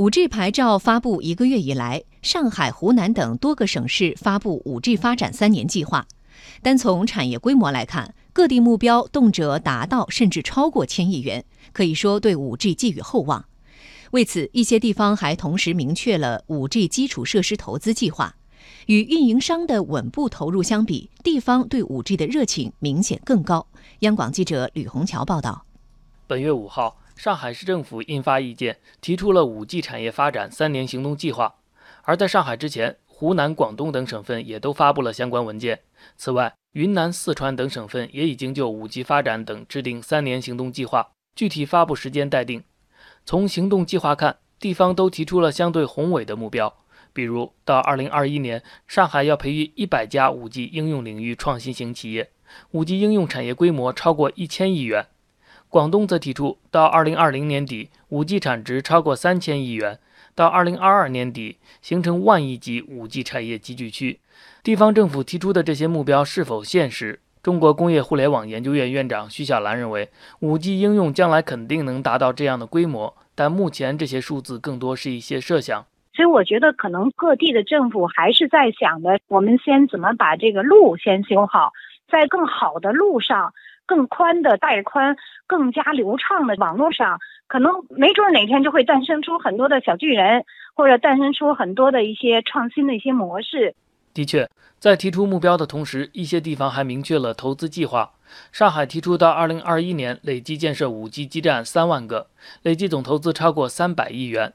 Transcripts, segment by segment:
5G 牌照发布一个月以来，上海、湖南等多个省市发布 5G 发展三年计划。单从产业规模来看，各地目标动辄达到甚至超过千亿元，可以说对 5G 寄予厚望。为此，一些地方还同时明确了 5G 基础设施投资计划。与运营商的稳步投入相比，地方对 5G 的热情明显更高。央广记者吕红桥报道。本月五号。上海市政府印发意见，提出了 5G 产业发展三年行动计划。而在上海之前，湖南、广东等省份也都发布了相关文件。此外，云南、四川等省份也已经就 5G 发展等制定三年行动计划，具体发布时间待定。从行动计划看，地方都提出了相对宏伟的目标，比如到2021年，上海要培育100家 5G 应用领域创新型企业，5G 应用产业规模超过1000亿元。广东则提出，到二零二零年底，5G 产值超过三千亿元；到二零二二年底，形成万亿级 5G 产业集聚区。地方政府提出的这些目标是否现实？中国工业互联网研究院院长徐小兰认为，5G 应用将来肯定能达到这样的规模，但目前这些数字更多是一些设想。所以，我觉得可能各地的政府还是在想的，我们先怎么把这个路先修好，在更好的路上。更宽的带宽、更加流畅的网络上，可能没准哪天就会诞生出很多的小巨人，或者诞生出很多的一些创新的一些模式。的确，在提出目标的同时，一些地方还明确了投资计划。上海提出到二零二一年累计建设五 G 基站三万个，累计总投资超过三百亿元。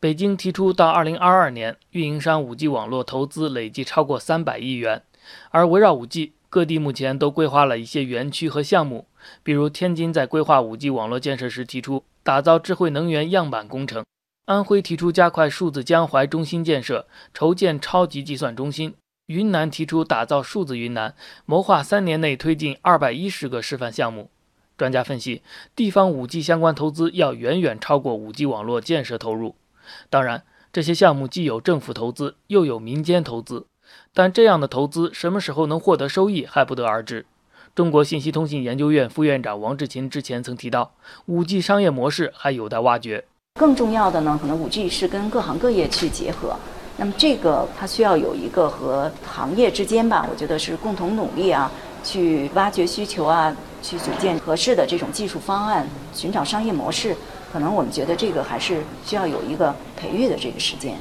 北京提出到二零二二年，运营商五 G 网络投资累计超过三百亿元。而围绕五 G。各地目前都规划了一些园区和项目，比如天津在规划 5G 网络建设时提出打造智慧能源样板工程，安徽提出加快数字江淮中心建设，筹建超级计算中心，云南提出打造数字云南，谋划三年内推进二百一十个示范项目。专家分析，地方 5G 相关投资要远远超过 5G 网络建设投入。当然，这些项目既有政府投资，又有民间投资。但这样的投资什么时候能获得收益还不得而知。中国信息通信研究院副院长王志勤之前曾提到，5G 商业模式还有待挖掘。更重要的呢，可能 5G 是跟各行各业去结合。那么这个它需要有一个和行业之间吧，我觉得是共同努力啊，去挖掘需求啊，去组建合适的这种技术方案，寻找商业模式。可能我们觉得这个还是需要有一个培育的这个时间。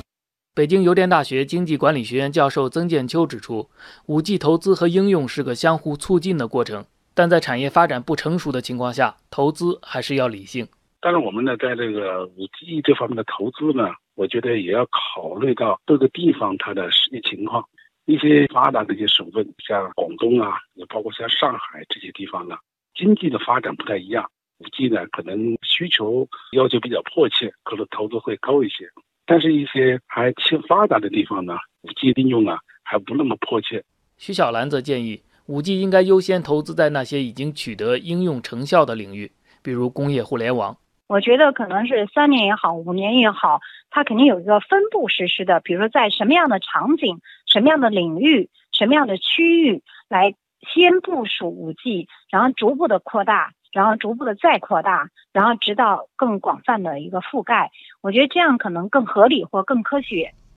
北京邮电大学经济管理学院教授曾建秋指出，5G 投资和应用是个相互促进的过程，但在产业发展不成熟的情况下，投资还是要理性。但是我们呢，在这个 5G 这方面的投资呢，我觉得也要考虑到各个地方它的实际情况。一些发达的一些省份，像广东啊，也包括像上海这些地方呢，经济的发展不太一样，5G 呢可能需求要求比较迫切，可能投资会高一些。但是，一些还欠发达的地方呢，5G 应用呢还不那么迫切。徐小兰则建议，5G 应该优先投资在那些已经取得应用成效的领域，比如工业互联网。我觉得可能是三年也好，五年也好，它肯定有一个分步实施的。比如说，在什么样的场景、什么样的领域、什么样的区域来先部署五 G，然后逐步的扩大。然后逐步的再扩大，然后直到更广泛的一个覆盖，我觉得这样可能更合理或更科学。